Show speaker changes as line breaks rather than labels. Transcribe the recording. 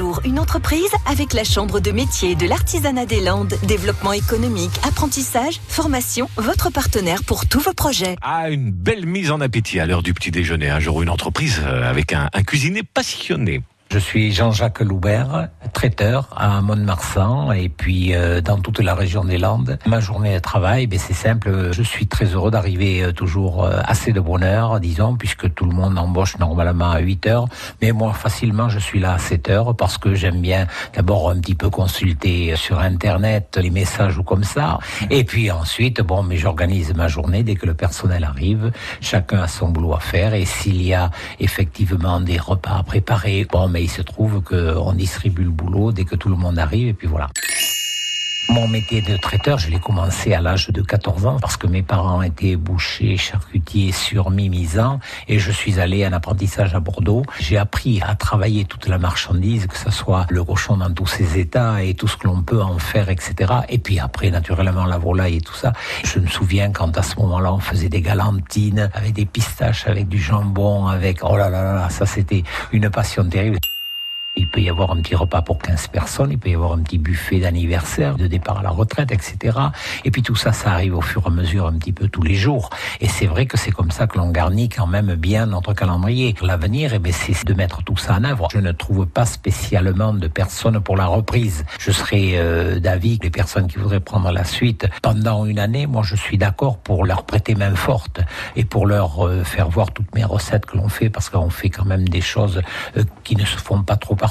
jour une entreprise avec la Chambre de métier de l'artisanat des Landes. Développement économique, apprentissage, formation, votre partenaire pour tous vos projets.
Ah, une belle mise en appétit à l'heure du petit déjeuner. Un jour, une entreprise euh, avec un, un cuisinier passionné.
Je suis Jean-Jacques Loubert, traiteur à Mont-de-Marsan et puis euh, dans toute la région des Landes. Ma journée de travail, ben, c'est simple. Je suis très heureux d'arriver euh, toujours euh, assez de bonne heure, disons, puisque tout le monde embauche normalement à 8 heures. Mais moi, facilement, je suis là à 7 heures parce que j'aime bien d'abord un petit peu consulter sur Internet les messages ou comme ça. Et puis ensuite, bon, mais j'organise ma journée dès que le personnel arrive. Chacun a son boulot à faire et s'il y a effectivement des repas à préparer, bon, mais il se trouve qu'on distribue le dès que tout le monde arrive et puis voilà. Mon métier de traiteur, je l'ai commencé à l'âge de 14 ans parce que mes parents étaient bouchers, charcutiers sur Mimizan et je suis allé en apprentissage à Bordeaux. J'ai appris à travailler toute la marchandise, que ce soit le cochon dans tous ses états et tout ce que l'on peut en faire, etc. Et puis après, naturellement, la volaille et tout ça. Je me souviens quand à ce moment-là, on faisait des galantines avec des pistaches, avec du jambon, avec... Oh là là là, ça c'était une passion terrible. Peut y avoir un petit repas pour 15 personnes, il peut y avoir un petit buffet d'anniversaire, de départ à la retraite, etc. Et puis tout ça, ça arrive au fur et à mesure un petit peu tous les jours. Et c'est vrai que c'est comme ça que l'on garnit quand même bien notre calendrier. L'avenir, eh c'est de mettre tout ça en œuvre. Je ne trouve pas spécialement de personnes pour la reprise. Je serais euh, d'avis que les personnes qui voudraient prendre la suite pendant une année, moi je suis d'accord pour leur prêter main forte et pour leur euh, faire voir toutes mes recettes que l'on fait parce qu'on fait quand même des choses euh, qui ne se font pas trop